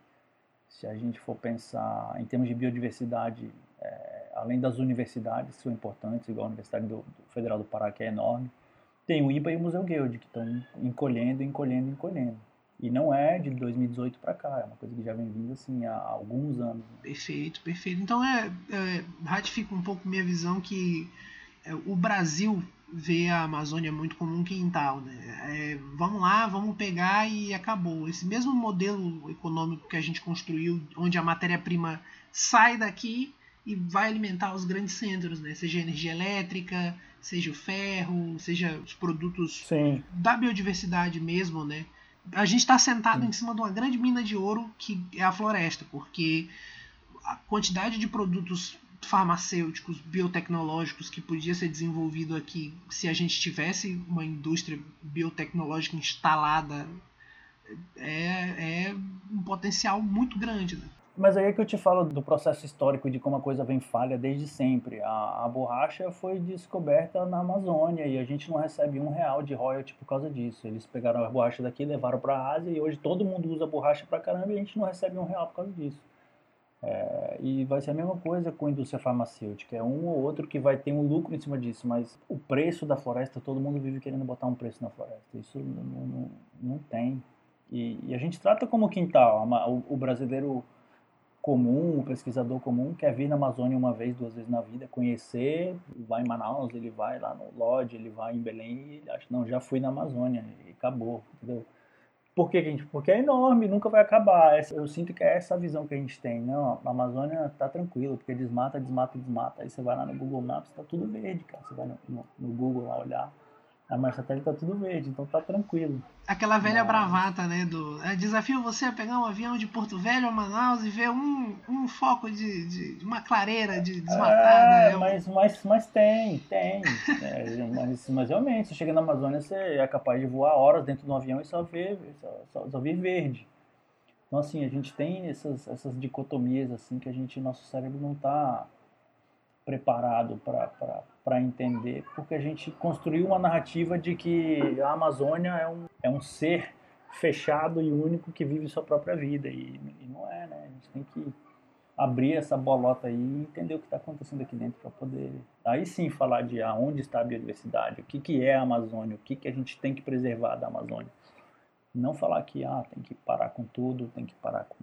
Se a gente for pensar em termos de biodiversidade, além das universidades, que são importantes, igual a Universidade do, do Federal do Pará, que é enorme, tem o IPA e o Museu Guild, que estão encolhendo, encolhendo, encolhendo. E não é de 2018 para cá, é uma coisa que já vem vindo assim há alguns anos. Né? Perfeito, perfeito. Então é, é ratifica um pouco minha visão que é, o Brasil vê a Amazônia muito como um quintal, né? É, vamos lá, vamos pegar e acabou. Esse mesmo modelo econômico que a gente construiu, onde a matéria-prima sai daqui e vai alimentar os grandes centros, né? Seja a energia elétrica, seja o ferro, seja os produtos Sim. da biodiversidade mesmo, né? A gente está sentado Sim. em cima de uma grande mina de ouro que é a floresta, porque a quantidade de produtos farmacêuticos, biotecnológicos que podia ser desenvolvido aqui se a gente tivesse uma indústria biotecnológica instalada é, é um potencial muito grande. Né? Mas aí é que eu te falo do processo histórico de como a coisa vem falha desde sempre. A, a, borracha foi descoberta na Amazônia e a gente não recebe um real de royalty por causa disso. Eles pegaram a borracha daqui, levaram para a Ásia e hoje todo mundo usa borracha para caramba e a gente não recebe um real por causa disso. É, e vai ser a mesma coisa com a indústria farmacêutica. É um ou outro que vai ter um lucro em cima disso, mas o preço da floresta, todo mundo vive querendo botar um preço na floresta. Isso não, não, não tem. E, e, a gente trata como quintal. O, o, brasileiro comum, o pesquisador comum, quer vir na Amazônia uma vez, duas vezes na vida, conhecer, vai em Manaus, ele vai lá no Lodge, ele vai em Belém e ele acha, não, já fui na Amazônia e acabou, entendeu? Por que, gente? Porque é enorme, nunca vai acabar. Eu sinto que é essa visão que a gente tem. Não, a Amazônia tá tranquilo, porque desmata, desmata, desmata. Aí você vai lá no Google Maps, tá tudo verde, cara. Você vai no, no, no Google lá olhar a marcha satélite tá tudo verde, então tá tranquilo. Aquela velha Mas... bravata, né? Do é, desafio você a pegar um avião de Porto Velho a Manaus e ver um, um foco de, de uma clareira de desmatada. É, é mas, mas, mas tem, tem. é, mas, mas realmente, você chega na Amazônia, você é capaz de voar horas dentro de um avião e só ver, só, só, só ver verde. Então assim, a gente tem essas, essas dicotomias assim que a gente, nosso cérebro não está preparado para entender, porque a gente construiu uma narrativa de que a Amazônia é um, é um ser fechado e único que vive sua própria vida, e, e não é, né? A gente tem que abrir essa bolota aí e entender o que está acontecendo aqui dentro para poder aí sim falar de aonde está a biodiversidade, o que, que é a Amazônia, o que, que a gente tem que preservar da Amazônia. Não falar que ah, tem que parar com tudo, tem que parar com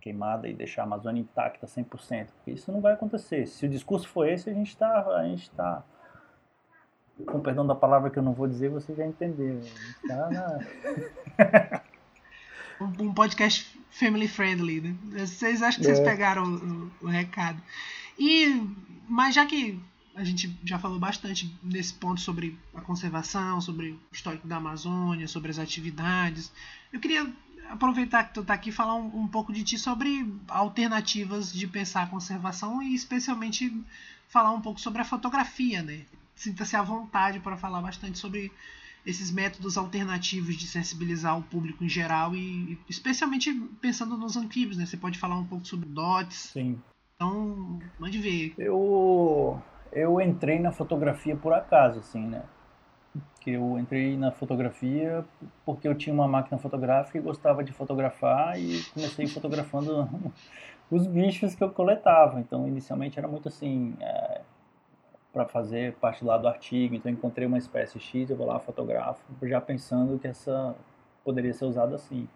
queimada e deixar a Amazônia intacta 100%. Isso não vai acontecer. Se o discurso for esse, a gente está, a gente tá, com perdão da palavra que eu não vou dizer, você já entendeu. Tá na... um podcast family friendly, né? Vocês acham que é. vocês pegaram o, o, o recado. E, mas já que a gente já falou bastante nesse ponto sobre a conservação, sobre o histórico da Amazônia, sobre as atividades. Eu queria aproveitar que tu tá aqui e falar um, um, pouco de ti sobre alternativas de pensar a conservação e especialmente falar um pouco sobre a fotografia, né? Sinta-se à vontade para falar bastante sobre esses métodos alternativos de sensibilizar o público em geral e especialmente pensando nos anfíbios, né? Você pode falar um pouco sobre dots. Sim. Então, mande ver. Eu eu entrei na fotografia por acaso, assim, né? Que eu entrei na fotografia porque eu tinha uma máquina fotográfica e gostava de fotografar e comecei fotografando os bichos que eu coletava. Então, inicialmente era muito assim, é, para fazer parte lá do artigo. Então, encontrei uma espécie X, eu vou lá, fotografo, já pensando que essa poderia ser usada assim.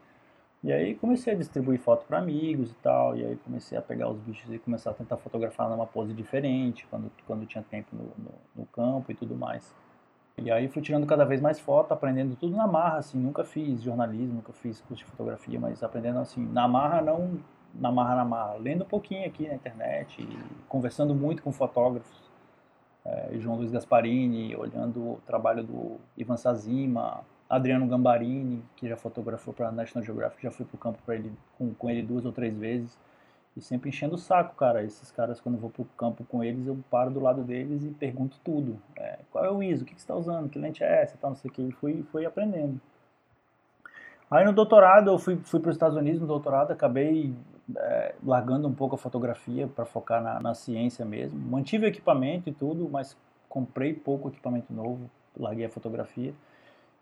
E aí comecei a distribuir foto para amigos e tal, e aí comecei a pegar os bichos e começar a tentar fotografar numa pose diferente, quando, quando tinha tempo no, no, no campo e tudo mais. E aí fui tirando cada vez mais foto, aprendendo tudo na marra, assim, nunca fiz jornalismo, nunca fiz curso de fotografia, mas aprendendo assim, na marra não na marra na marra, lendo um pouquinho aqui na internet, conversando muito com fotógrafos, é, João Luiz Gasparini, olhando o trabalho do Ivan Sazima, Adriano Gambarini, que já fotografou para a National Geographic, já fui para o campo ele, com, com ele duas ou três vezes. E sempre enchendo o saco, cara. Esses caras, quando eu vou pro campo com eles, eu paro do lado deles e pergunto tudo. É, qual é o ISO? O que, que você está usando? Que lente é essa? Tal, não sei o que. E fui, fui aprendendo. Aí no doutorado, eu fui, fui para os Estados Unidos no doutorado, acabei é, largando um pouco a fotografia para focar na, na ciência mesmo. Mantive o equipamento e tudo, mas comprei pouco equipamento novo, larguei a fotografia.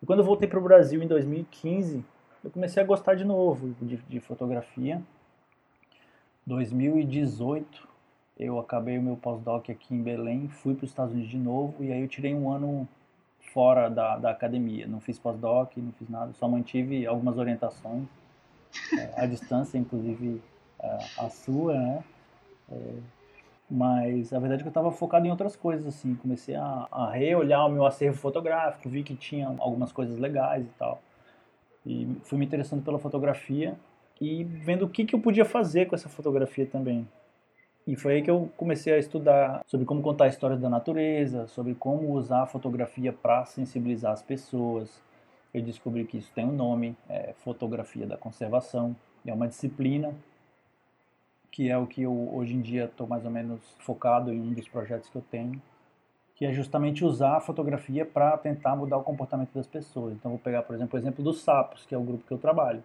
E quando eu voltei para o Brasil em 2015, eu comecei a gostar de novo de, de fotografia. 2018 eu acabei o meu pós-doc aqui em Belém, fui para os Estados Unidos de novo e aí eu tirei um ano fora da, da academia. Não fiz pós-doc, não fiz nada, só mantive algumas orientações é, à distância, inclusive é, a sua, né? É, mas a verdade é que eu estava focado em outras coisas, assim. Comecei a, a reolhar o meu acervo fotográfico, vi que tinha algumas coisas legais e tal. E fui me interessando pela fotografia e vendo o que, que eu podia fazer com essa fotografia também. E foi aí que eu comecei a estudar sobre como contar histórias da natureza, sobre como usar a fotografia para sensibilizar as pessoas. Eu descobri que isso tem um nome, é fotografia da conservação. É uma disciplina que é o que eu hoje em dia estou mais ou menos focado em um dos projetos que eu tenho, que é justamente usar a fotografia para tentar mudar o comportamento das pessoas. Então vou pegar, por exemplo, o exemplo dos sapos, que é o grupo que eu trabalho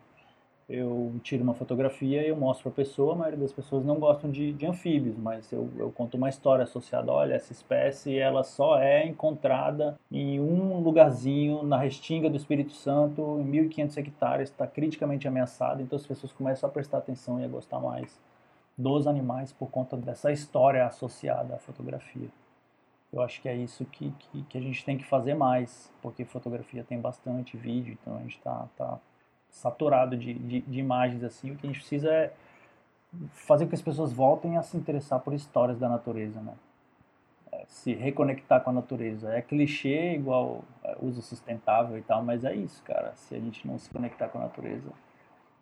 eu tiro uma fotografia e eu mostro para a pessoa, a maioria das pessoas não gostam de, de anfíbios, mas eu, eu, conto uma história associada, olha, essa espécie ela só é encontrada em um lugarzinho na restinga do Espírito Santo, em 1.500 hectares, está criticamente ameaçada, então as pessoas começam a prestar atenção e a gostar mais dos animais por conta dessa história associada à fotografia. Eu acho que é isso que, que, que a gente tem que fazer mais, porque fotografia tem bastante vídeo, então a gente está tá saturado de, de, de imagens assim. O que a gente precisa é fazer com que as pessoas voltem a se interessar por histórias da natureza, né? É, se reconectar com a natureza. É clichê igual é, uso sustentável e tal, mas é isso, cara. Se a gente não se conectar com a natureza,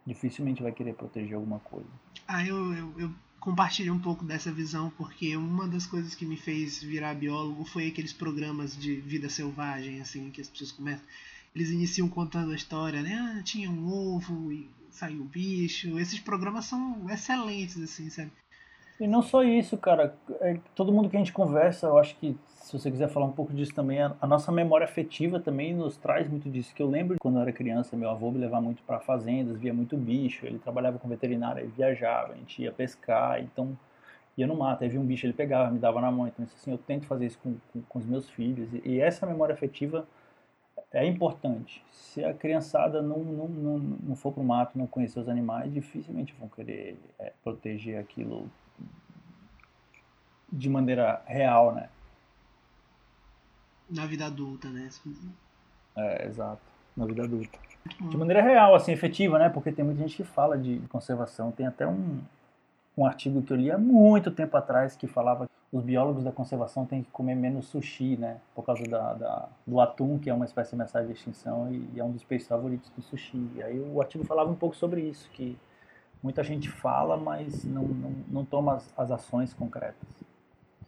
dificilmente vai querer proteger alguma coisa. Ah, eu, eu, eu compartilho um pouco dessa visão porque uma das coisas que me fez virar biólogo foi aqueles programas de vida selvagem, assim, que as pessoas começam. Eles iniciam contando a história, né? Ah, tinha um ovo e saiu o bicho. Esses programas são excelentes, assim, sabe? E não só isso, cara. É, todo mundo que a gente conversa, eu acho que se você quiser falar um pouco disso também, a, a, nossa memória afetiva também nos traz muito disso. Que eu lembro quando eu era criança, meu avô me levava muito para fazendas, via muito bicho. Ele trabalhava com veterinária, ele viajava, a gente ia pescar, então ia no mato, aí via um bicho, ele pegava, me dava na mão. Então, assim, eu tento fazer isso com, com, com os meus filhos. E, e, essa memória afetiva é importante. Se a criançada não, não, não, não for para o mato, não conhecer os animais, dificilmente vão querer é, proteger aquilo de maneira real, né? Na vida adulta, né? É, exato. Na vida adulta. De maneira real, assim, efetiva, né? Porque tem muita gente que fala de conservação. Tem até um, um artigo que eu li há muito tempo atrás que falava que os biólogos da conservação têm que comer menos sushi, né? Por causa da, da do atum, que é uma espécie ameaçada de extinção e, e é um dos peixes favoritos do sushi. E aí o artigo falava um pouco sobre isso, que muita gente fala, mas não, não, não toma as, as ações concretas.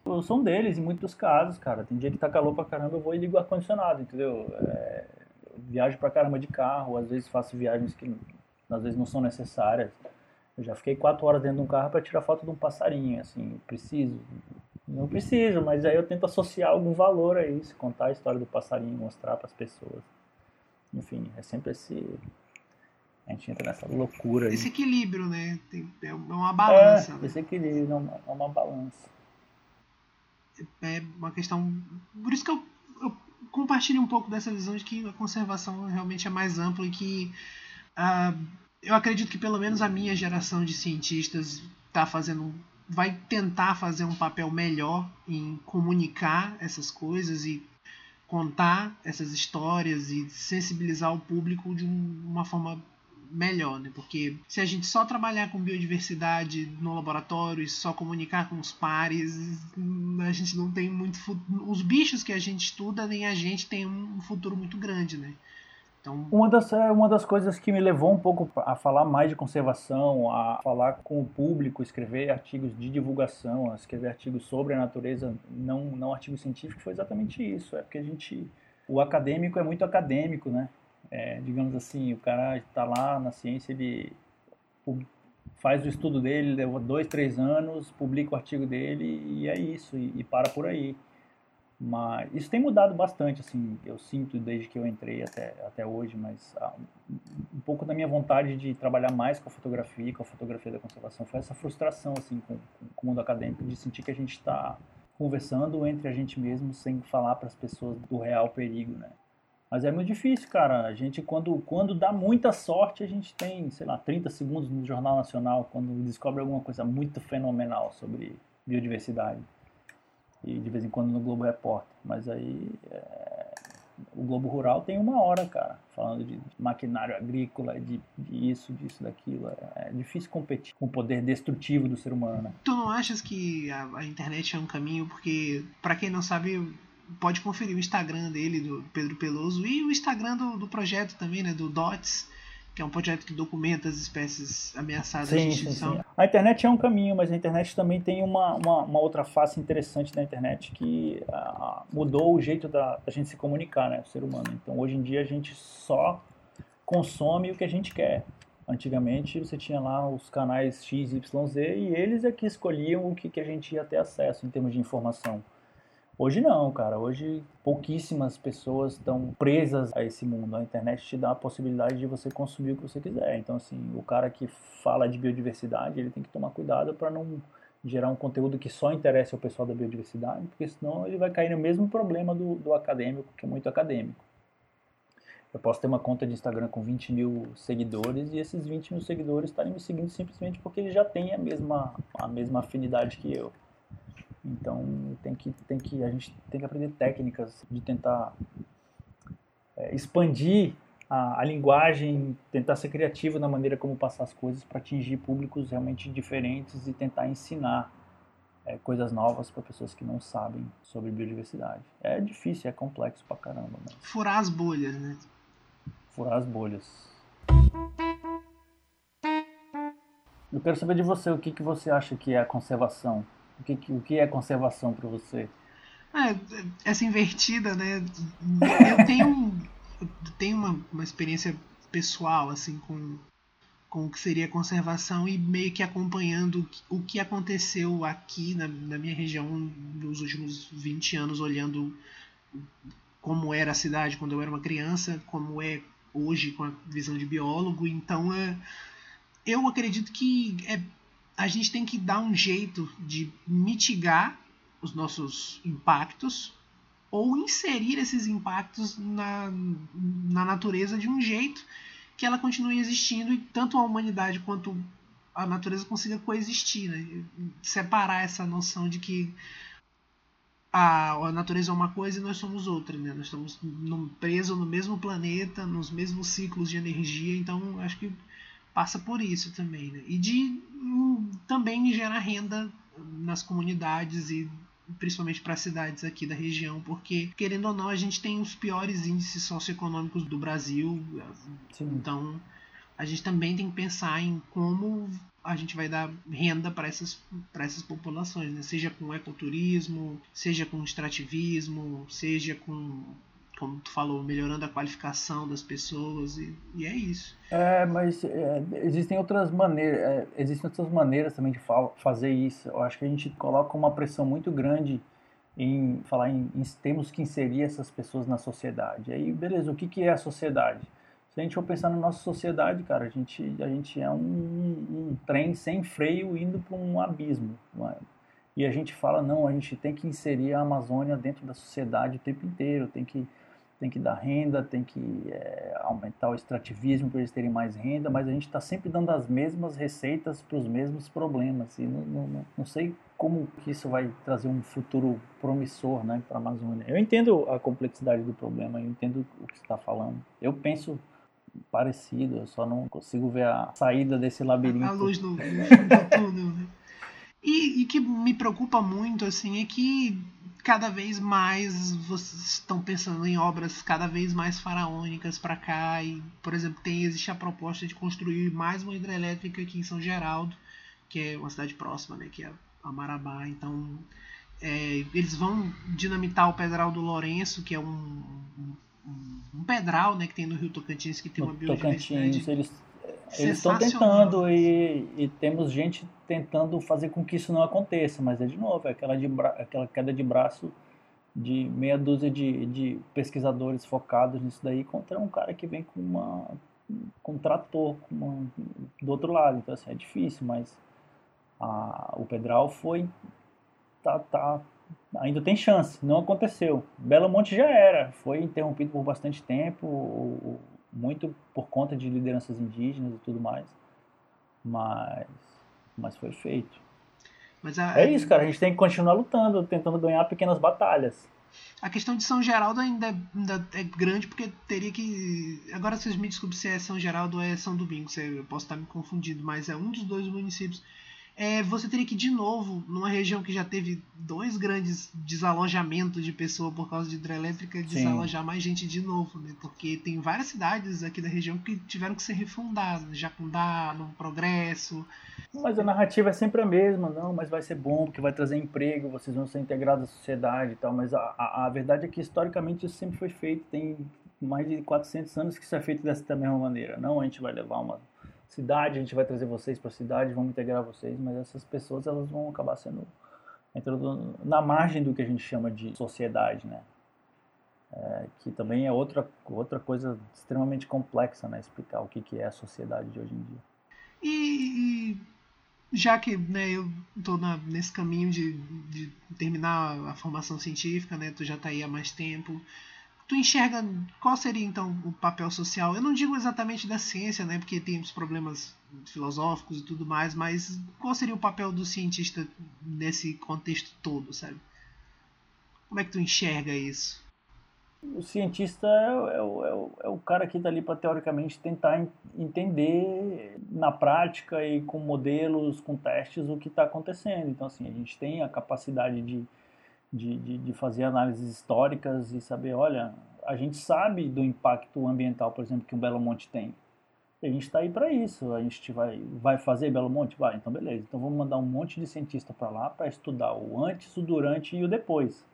Eu sou um deles, em muitos casos, cara. Tem dia que tá calor pra caramba, eu vou e ligo o ar-condicionado, entendeu? É, viajo pra caramba de carro, às vezes faço viagens que às vezes não são necessárias. Eu já fiquei quatro horas dentro de um carro para tirar foto de um passarinho, assim, preciso. Não preciso, mas aí eu tento associar algum valor a isso, contar a história do passarinho, mostrar para as pessoas. Enfim, é sempre esse. A gente entra nessa loucura. Esse equilíbrio, né? Tem, é uma balança. É, né? Esse equilíbrio é uma, é uma balança é uma questão. Por isso que eu, eu, compartilho um pouco dessa visão de que a conservação realmente é mais ampla e que uh, eu acredito que pelo menos a minha geração de cientistas está fazendo vai tentar fazer um papel melhor em comunicar essas coisas e contar essas histórias e sensibilizar o público de uma forma melhor, né? Porque se a gente só trabalhar com biodiversidade no laboratório e só comunicar com os pares, a gente não tem muito futuro. Os bichos que a gente estuda, nem a gente tem um futuro muito grande, né? Então... Uma, das, é, uma das coisas que me levou um pouco a falar mais de conservação, a falar com o público, escrever artigos de divulgação, escrever artigos sobre a natureza, não, não artigos científicos, foi exatamente isso. É porque a gente. O acadêmico é muito acadêmico, né? é, digamos assim, o cara está lá na ciência, ele faz o estudo dele, leva dois, três anos, publica o artigo dele e é isso, e, e, para por aí. Mas isso tem mudado bastante, assim, eu sinto desde que eu entrei até, até hoje, mas ah, um pouco da minha vontade de trabalhar mais com a fotografia, com a fotografia da conservação, foi essa frustração, assim, com, com o mundo acadêmico, de sentir que a gente está conversando entre a gente mesmo sem falar para as pessoas do real perigo, né? Mas é muito difícil, cara. A gente, quando, quando dá muita sorte, a gente tem, sei lá, 30 segundos no Jornal Nacional quando descobre alguma coisa muito fenomenal sobre biodiversidade. E de vez em quando no Globo Repórter. Mas aí é... o Globo Rural tem uma hora, cara, falando de maquinário agrícola, de, de isso, disso, daquilo. É, é, difícil competir com o poder destrutivo do ser humano, né? Tu não achas que a, a internet é um caminho? Porque, para quem não sabe, pode conferir o Instagram dele, do Pedro Peloso, e o Instagram do, do projeto também, né, do DOTS, que é um projeto que documenta as espécies ameaçadas sim, de extinção. Sim, sim. A internet é um caminho, mas a internet também tem uma, uma, uma outra face interessante da internet que uh, mudou o jeito da, da, gente se comunicar, né, o ser humano. Então, hoje em dia, a gente só consome o que a gente quer. Antigamente, você tinha lá os canais X, Y, Z e eles é que escolhiam o que, que a gente ia ter acesso em termos de informação. Hoje não, cara. Hoje pouquíssimas pessoas estão presas a esse mundo. A internet te dá a possibilidade de você consumir o que você quiser. Então, assim, o cara que fala de biodiversidade, ele tem que tomar cuidado para não gerar um conteúdo que só interesse ao pessoal da biodiversidade, porque senão ele vai cair no mesmo problema do, do acadêmico, que é muito acadêmico. Eu posso ter uma conta de Instagram com 20 mil seguidores e esses 20 mil seguidores estarem me seguindo simplesmente porque eles já têm a mesma, a mesma afinidade que eu. Então tem que, tem que, a gente tem que aprender técnicas de tentar é, expandir a, a, linguagem, tentar ser criativo na maneira como passar as coisas para atingir públicos realmente diferentes e tentar ensinar é, coisas novas para pessoas que não sabem sobre biodiversidade. É difícil, é complexo pra caramba. Mas... Furar as bolhas, né? Furar as bolhas. Eu quero saber de você o que, que você acha que é a conservação. O que, o que é conservação para você? Ah, essa invertida, né? Eu tenho, tenho uma, uma experiência pessoal assim com com o que seria conservação e meio que acompanhando o que aconteceu aqui na, na, minha região nos últimos 20 anos, olhando como era a cidade quando eu era uma criança, como é hoje com a visão de biólogo. Então, é, eu acredito que é, a gente tem que dar um jeito de mitigar os nossos impactos ou inserir esses impactos na, na natureza de um jeito que ela continue existindo e tanto a humanidade quanto a natureza consiga coexistir, né? separar essa noção de que a, a natureza é uma coisa e nós somos outra, né? nós estamos presos no mesmo planeta, nos mesmos ciclos de energia, então acho que passa por isso também, né? e de um, também gerar renda nas comunidades e principalmente para as cidades aqui da região, porque querendo ou não a gente tem os piores índices socioeconômicos do Brasil, Sim. então a gente também tem que pensar em como a gente vai dar renda para essas, essas populações, né? seja com ecoturismo, seja com extrativismo, seja com como tu falou, melhorando a qualificação das pessoas e, e é isso. É, mas é, existem outras maneiras, é, existem outras maneiras também de fa fazer isso. Eu acho que a gente coloca uma pressão muito grande em falar em, em temos que inserir essas pessoas na sociedade. Aí, beleza, o que, que é a sociedade? Se a gente for pensar na nossa sociedade, cara, a gente, a gente é um, um trem sem freio indo para um abismo. É? E a gente fala, não, a gente tem que inserir a Amazônia dentro da sociedade o tempo inteiro, tem que tem que dar renda, tem que é, aumentar o extrativismo para eles terem mais renda, mas a gente está sempre dando as mesmas receitas para os mesmos problemas. E não, não, não, sei como que isso vai trazer um futuro promissor né, para a Amazônia. Eu entendo a complexidade do problema, eu entendo o que você está falando. Eu penso parecido, eu só não consigo ver a saída desse labirinto. A luz no, no do túnel, né? E, e que me preocupa muito assim é que cada vez mais vocês estão pensando em obras cada vez mais faraônicas para cá e por exemplo tem existe a proposta de construir mais uma hidrelétrica aqui em São Geraldo que é uma cidade próxima né que é a Marabá. Então é, eles vão dinamitar o Pedral do Lourenço que é um, um, um pedral né que tem no Rio Tocantins que tem uma biodiversidade Tocantins, eles eles estão tentando e, e, temos gente tentando fazer com que isso não aconteça, mas é de novo, é aquela, de bra... aquela queda de braço de meia dúzia de, de pesquisadores focados nisso daí contra um cara que vem com uma com um trator com uma, do outro lado. Então assim, é difícil, mas a, o Pedral foi tá, tá ainda tem chance, não aconteceu. Belo Monte já era, foi interrompido por bastante tempo. O, muito por conta de lideranças indígenas e tudo mais. Mas, mas foi feito. Mas a, é isso, cara. A gente tem que continuar lutando, tentando ganhar pequenas batalhas. A questão de São Geraldo ainda, ainda é grande porque teria que. Agora vocês me desculpem se é São Geraldo ou é São Domingos, eu posso estar me confundindo, mas é um dos dois municípios é, você teria que ir de novo numa região que já teve dois grandes desalojamentos de pessoa por causa de hidrelétrica, desalojar Sim. mais gente de novo, né? Porque tem várias cidades aqui da região que tiveram que ser refundadas, Jacundá, no Progresso. Mas a narrativa é sempre a mesma, não, mas vai ser bom porque vai trazer emprego, vocês vão ser integrados à sociedade e tal, mas a, a, a verdade é que historicamente isso sempre foi feito, tem mais de 400 anos que isso é feito dessa mesma maneira. Não, a gente vai levar uma cidade, a gente vai trazer vocês para a cidade, vamos integrar vocês, mas essas pessoas elas vão acabar sendo na margem do que a gente chama de sociedade, né? É, que também é outra, outra coisa extremamente complexa, né? Explicar o que, que é a sociedade de hoje em dia. E, e já que né, eu estou nesse caminho de, de terminar a formação científica, né? Tu já está aí há mais tempo tu enxerga qual seria então o papel social? Eu não digo exatamente da ciência, né, porque tem os problemas filosóficos e tudo mais, mas qual seria o papel do cientista nesse contexto todo, sabe? Como é que tu enxerga isso? O cientista é, é, é, é o cara que está ali para teoricamente tentar entender na prática e com modelos, com testes o que está acontecendo. Então assim a gente tem a capacidade de de, de, de, fazer análises históricas e saber, olha, a gente sabe do impacto ambiental, por exemplo, que o Belo Monte tem. E a gente está aí para isso. A gente vai, vai fazer Belo Monte? Vai, então beleza. Então vamos mandar um monte de cientista para lá para estudar o antes, o durante e o depois.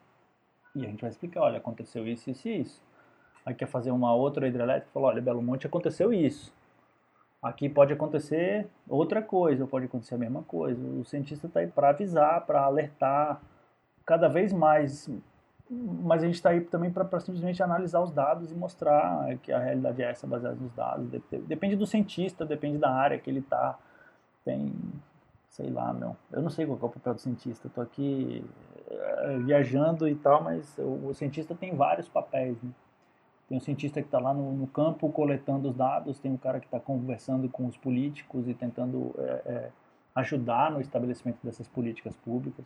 E a gente vai explicar, olha, aconteceu isso, isso e isso. Aí quer fazer uma outra hidrelétrica, falou, olha, Belo Monte aconteceu isso. Aqui pode acontecer outra coisa, ou pode acontecer a mesma coisa. O cientista está aí para avisar, para alertar, cada vez mais. Mas a gente está aí também para simplesmente analisar os dados e mostrar que a realidade é essa, baseada nos dados. Depende do cientista, depende da área que ele está. Tem, sei lá, meu. Eu não sei qual é o papel do cientista. Estou aqui é, viajando e tal, mas o, cientista tem vários papéis. Né? Tem o cientista que está lá no, no, campo coletando os dados, tem o cara que está conversando com os políticos e tentando é, é, ajudar no estabelecimento dessas políticas públicas.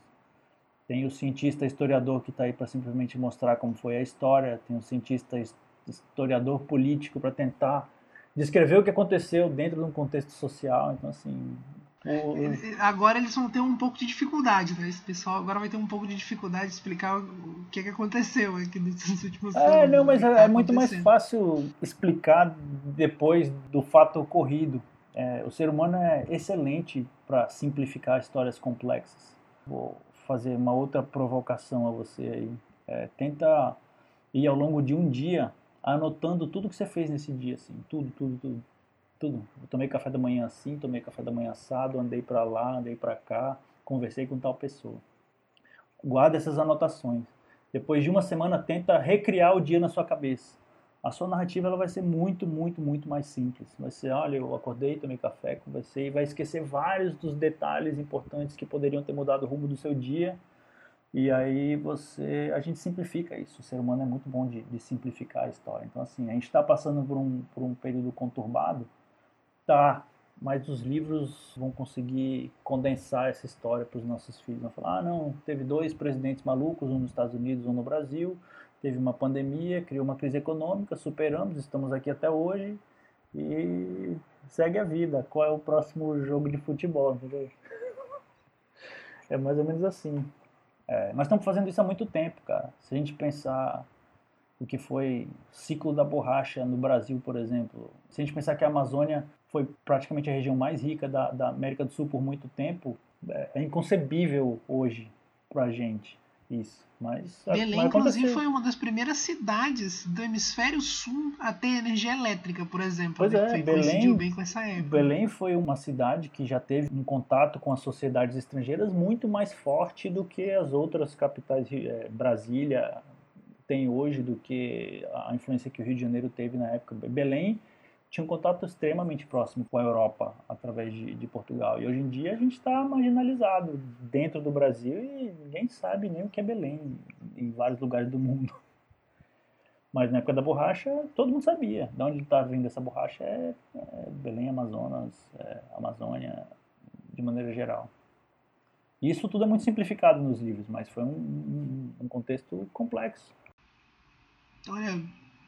Tem o cientista historiador que está aí para simplesmente mostrar como foi a história. Tem o cientista historiador político para tentar descrever o que aconteceu dentro de um contexto social. Então, assim. O... Agora eles vão ter um pouco de dificuldade, né? Esse pessoal agora vai ter um pouco de dificuldade de explicar o que, que aconteceu aqui nesses últimos é, anos. É, não, mas é, tá é muito mais fácil explicar depois do fato ocorrido. É, o ser humano é excelente para simplificar histórias complexas. Fazer uma outra provocação a você aí. É, tenta ir ao longo de um dia anotando tudo que você fez nesse dia, assim, tudo, tudo, tudo, tudo. Eu tomei café da manhã assim, tomei café da manhã assado, andei para lá, andei para cá, conversei com tal pessoa. Guarda essas anotações. Depois de uma semana, tenta recriar o dia na sua cabeça a sua narrativa ela vai ser muito, muito, muito mais simples. Vai ser, olha, eu acordei, tomei café, conversei, vai esquecer vários dos detalhes importantes que poderiam ter mudado o rumo do seu dia. E aí você, a gente simplifica isso. O ser humano é muito bom de, de simplificar a história. Então assim, a gente está passando por um, por um período conturbado, tá? Mas os livros vão conseguir condensar essa história para os nossos filhos. Vão falar, ah, não, teve dois presidentes malucos, um nos Estados Unidos, um no Brasil teve uma pandemia, criou uma crise econômica, superamos, estamos aqui até hoje e segue a vida. Qual é o próximo jogo de futebol? É mais ou menos assim. É, nós estamos fazendo isso há muito tempo, cara. Se a gente pensar o que foi ciclo da borracha no Brasil, por exemplo, se a gente pensar que a Amazônia foi praticamente a região mais rica da, da América do Sul por muito tempo, é, é inconcebível hoje para a gente isso. Mas, Belém, inclusive, foi uma das primeiras cidades do hemisfério sul a ter energia elétrica, por exemplo. Pois né? é, foi, Belém, bem com essa época. Belém foi uma cidade que já teve um contato com as sociedades estrangeiras muito mais forte do que as outras capitais, é, Brasília tem hoje, do que a influência que o Rio de Janeiro teve na época. Belém tinha um contato extremamente próximo com a Europa através de, de Portugal. E hoje em dia a gente está marginalizado dentro do Brasil e ninguém sabe nem o que é Belém em vários lugares do mundo. Mas na época da borracha, todo mundo sabia. De onde está vindo essa borracha é, é Belém, Amazonas, é Amazônia, de maneira geral. Isso tudo é muito simplificado nos livros, mas foi um, um, um contexto complexo. Olha,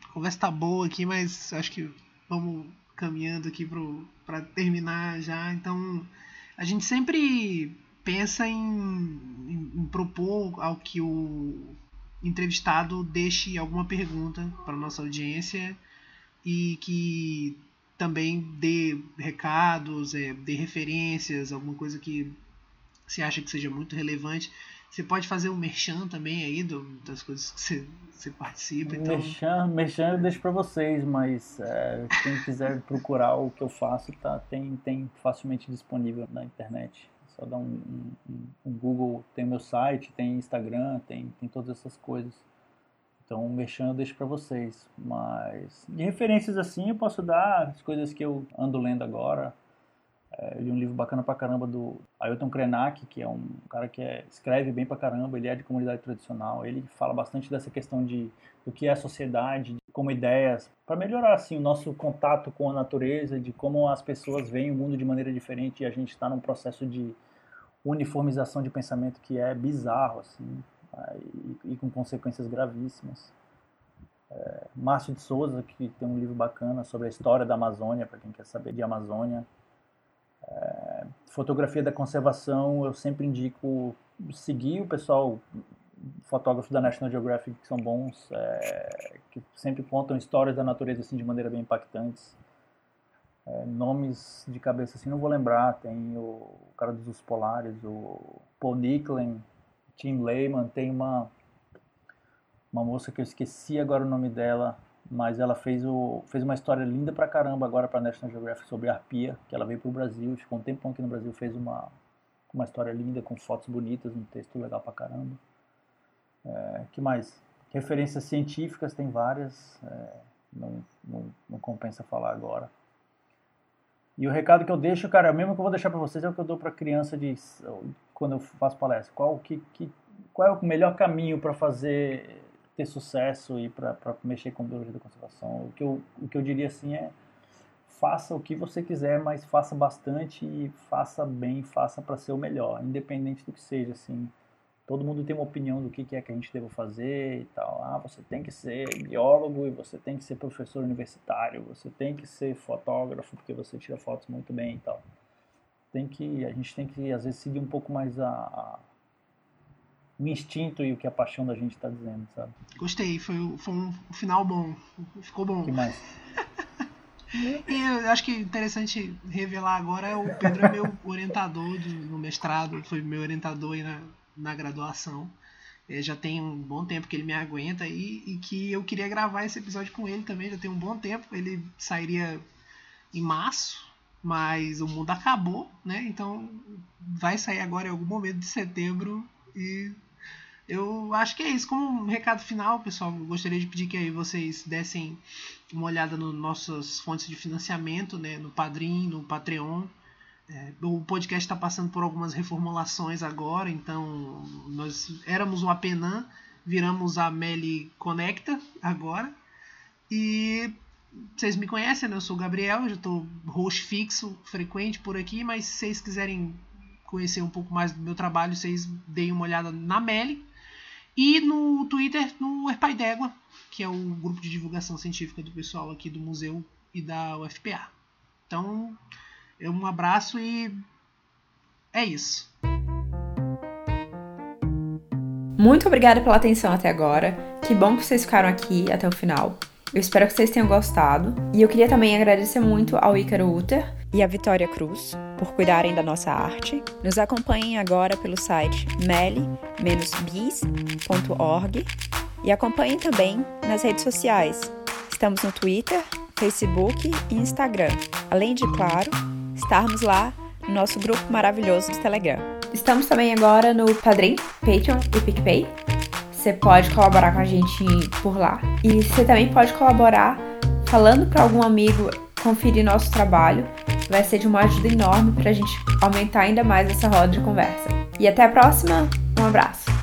a conversa tá boa aqui, mas acho que vamos caminhando aqui para terminar já. Então, a gente sempre pensa em, em, em, propor ao que o entrevistado deixe alguma pergunta para nossa audiência e que também dê recados, é, dê referências, alguma coisa que você acha que seja muito relevante. Você pode fazer um merchan também aí do, das coisas que você, você participa. Então... Merchan, merchan eu deixo para vocês, mas é, quem quiser procurar o que eu faço, tá, tem, tem facilmente disponível na internet. Só dá um, um, um Google, tem meu site, tem Instagram, tem, tem todas essas coisas. Então, o merchan eu deixo para vocês. Mas de referências assim, eu posso dar as coisas que eu ando lendo agora. É, li um livro bacana pra caramba do Ailton Krenak, que é um cara que é, escreve bem pra caramba, ele é de comunidade tradicional, ele fala bastante dessa questão de do que é a sociedade, como ideias, para melhorar assim o nosso contato com a natureza, de como as pessoas veem o mundo de maneira diferente e a gente está num processo de uniformização de pensamento que é bizarro assim e, e com consequências gravíssimas. É, Márcio de Souza, que tem um livro bacana sobre a história da Amazônia, para quem quer saber de Amazônia. É, fotografia da conservação, eu sempre indico seguir o pessoal, fotógrafos da National Geographic que são bons, é, que sempre contam histórias da natureza assim de maneira bem impactantes. É, nomes de cabeça assim não vou lembrar, tem o, o cara dos Ursos Polares, o Paul Nicklin, Tim Lehman, tem uma uma moça que eu esqueci agora o nome dela, mas ela fez, o, fez uma história linda pra caramba agora pra National Geographic sobre a arpia, que ela veio pro Brasil ficou um tempão aqui no Brasil, fez uma, uma história linda com fotos bonitas, um texto legal pra caramba. É, que mais? Referências científicas tem várias, é, não, não, não, compensa falar agora. E o recado que eu deixo, cara, é o mesmo que eu vou deixar para vocês é o que eu dou para criança de quando eu faço palestra. Qual que, que qual é o melhor caminho para fazer ter sucesso e para mexer com biologia da conservação. O que, eu, o que eu diria assim é faça o que você quiser, mas faça bastante e faça bem, faça para ser o melhor, independente do que seja, assim. Todo mundo tem uma opinião do que é que a gente deve fazer e tal. Ah, você tem que ser biólogo e você tem que ser professor universitário, você tem que ser fotógrafo porque você tira fotos muito bem e tal. Tem que, a gente tem que às vezes seguir um pouco mais a, a o instinto e o que a paixão da gente está dizendo, sabe? Gostei, foi, foi um final bom, ficou bom. que mais? e eu acho que é interessante revelar agora, o Pedro é meu orientador de, no mestrado, foi meu orientador aí na, na graduação. É, já tem um bom tempo que ele me aguenta e, e que eu queria gravar esse episódio com ele também, já tem um bom tempo. Ele sairia em março, mas o mundo acabou, né? Então vai sair agora em algum momento de setembro e eu acho que é isso. Como um recado final, pessoal, gostaria de pedir que vocês dessem uma olhada nas nossas fontes de financiamento, né, no Padrim, no Patreon. É, o podcast está passando por algumas reformulações agora, então nós éramos o Apenan, viramos a Meli Conecta agora. E vocês me conhecem, né? eu sou o Gabriel, eu já estou host fixo, frequente por aqui, mas se vocês quiserem conhecer um pouco mais do meu trabalho, vocês deem uma olhada na Meli. E no Twitter, no Herpai d'Égua, que é o grupo de divulgação científica do pessoal aqui do museu e da UFPA. Então, um abraço e é isso. Muito obrigada pela atenção até agora. Que bom que vocês ficaram aqui até o final. Eu espero que vocês tenham gostado. E eu queria também agradecer muito ao Ícaro Uter e à Vitória Cruz por cuidarem da nossa arte. Nos acompanhem agora pelo site meli-bis.org e acompanhem também nas redes sociais. Estamos no Twitter, Facebook e Instagram. Além de, claro, estarmos lá no nosso grupo maravilhoso do Telegram. Estamos também agora no Padrim, Patreon e PicPay. Você pode colaborar com a gente por lá. E você também pode colaborar falando para algum amigo conferir nosso trabalho vai ser de uma ajuda enorme para a gente aumentar ainda mais essa roda de conversa. E até a próxima, um abraço!